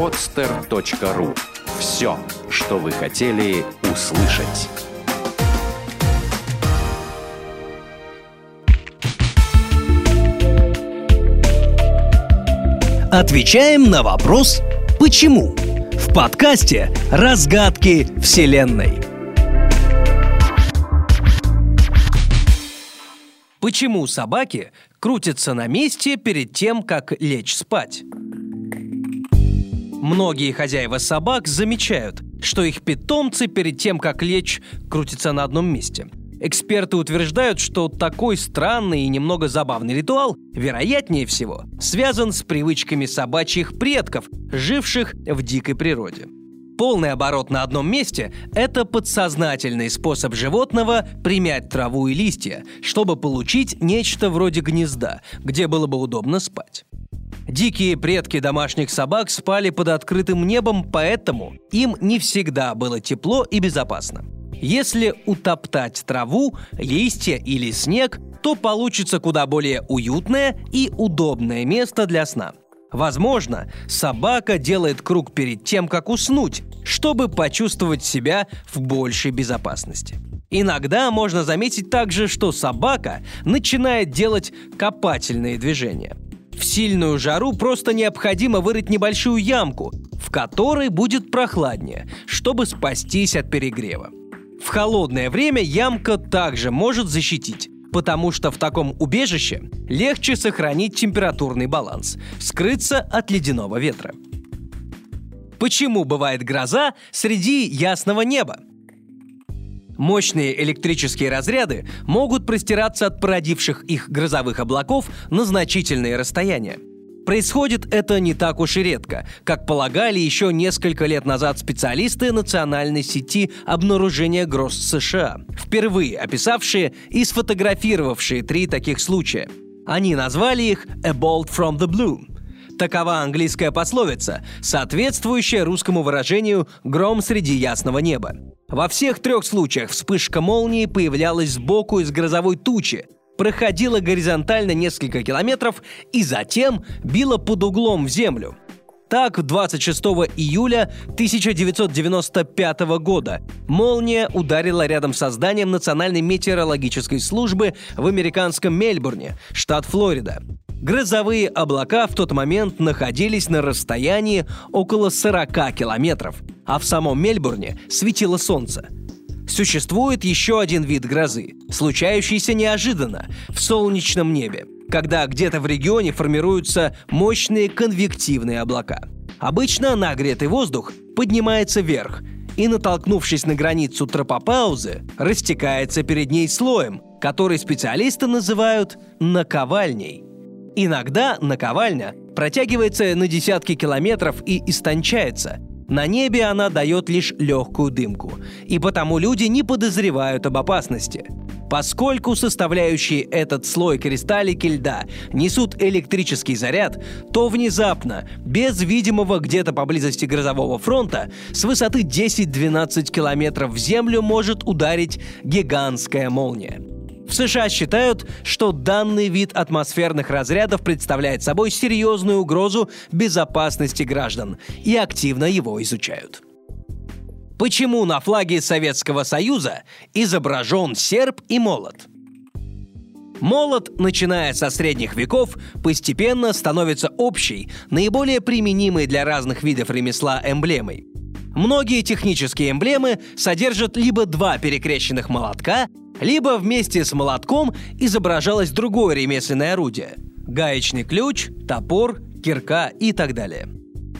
podster.ru Все, что вы хотели услышать. Отвечаем на вопрос «Почему?» в подкасте «Разгадки Вселенной». Почему собаки крутятся на месте перед тем, как лечь спать? Многие хозяева собак замечают, что их питомцы перед тем, как лечь, крутятся на одном месте. Эксперты утверждают, что такой странный и немного забавный ритуал, вероятнее всего, связан с привычками собачьих предков, живших в дикой природе. Полный оборот на одном месте – это подсознательный способ животного примять траву и листья, чтобы получить нечто вроде гнезда, где было бы удобно спать. Дикие предки домашних собак спали под открытым небом, поэтому им не всегда было тепло и безопасно. Если утоптать траву, листья или снег, то получится куда более уютное и удобное место для сна. Возможно, собака делает круг перед тем, как уснуть, чтобы почувствовать себя в большей безопасности. Иногда можно заметить также, что собака начинает делать копательные движения. В сильную жару просто необходимо вырыть небольшую ямку, в которой будет прохладнее, чтобы спастись от перегрева. В холодное время ямка также может защитить, потому что в таком убежище легче сохранить температурный баланс, скрыться от ледяного ветра. Почему бывает гроза среди ясного неба? Мощные электрические разряды могут простираться от породивших их грозовых облаков на значительные расстояния. Происходит это не так уж и редко, как полагали еще несколько лет назад специалисты национальной сети обнаружения гроз США, впервые описавшие и сфотографировавшие три таких случая. Они назвали их «A bolt from the blue», Такова английская пословица, соответствующая русскому выражению «гром среди ясного неба». Во всех трех случаях вспышка молнии появлялась сбоку из грозовой тучи, проходила горизонтально несколько километров и затем била под углом в землю. Так, 26 июля 1995 года молния ударила рядом со зданием Национальной метеорологической службы в американском Мельбурне, штат Флорида. Грозовые облака в тот момент находились на расстоянии около 40 километров, а в самом Мельбурне светило солнце. Существует еще один вид грозы, случающийся неожиданно, в солнечном небе, когда где-то в регионе формируются мощные конвективные облака. Обычно нагретый воздух поднимается вверх и, натолкнувшись на границу тропопаузы, растекается перед ней слоем, который специалисты называют наковальней – Иногда наковальня протягивается на десятки километров и истончается. На небе она дает лишь легкую дымку, и потому люди не подозревают об опасности. Поскольку составляющие этот слой кристаллики льда несут электрический заряд, то внезапно, без видимого где-то поблизости грозового фронта, с высоты 10-12 километров в землю может ударить гигантская молния. В США считают, что данный вид атмосферных разрядов представляет собой серьезную угрозу безопасности граждан и активно его изучают. Почему на флаге Советского Союза изображен серп и молот? Молот, начиная со средних веков, постепенно становится общей, наиболее применимой для разных видов ремесла эмблемой. Многие технические эмблемы содержат либо два перекрещенных молотка, либо вместе с молотком изображалось другое ремесленное орудие – гаечный ключ, топор, кирка и так далее.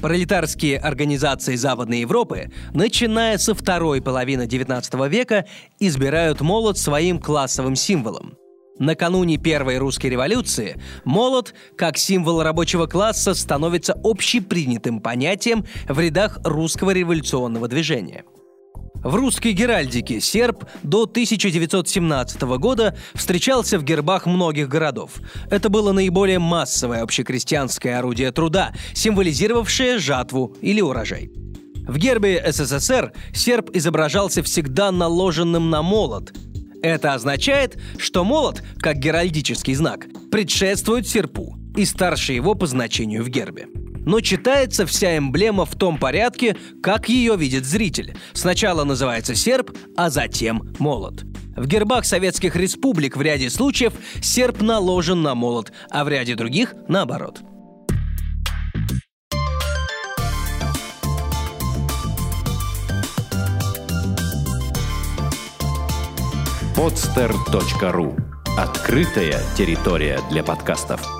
Пролетарские организации Западной Европы, начиная со второй половины XIX века, избирают молот своим классовым символом. Накануне Первой русской революции молот, как символ рабочего класса, становится общепринятым понятием в рядах русского революционного движения – в русской геральдике серп до 1917 года встречался в гербах многих городов. Это было наиболее массовое общекрестьянское орудие труда, символизировавшее жатву или урожай. В гербе СССР серп изображался всегда наложенным на молот. Это означает, что молот, как геральдический знак, предшествует серпу и старше его по значению в гербе. Но читается вся эмблема в том порядке, как ее видит зритель. Сначала называется серп, а затем молот. В гербах советских республик в ряде случаев серп наложен на молот, а в ряде других – наоборот. podster.ru Открытая территория для подкастов.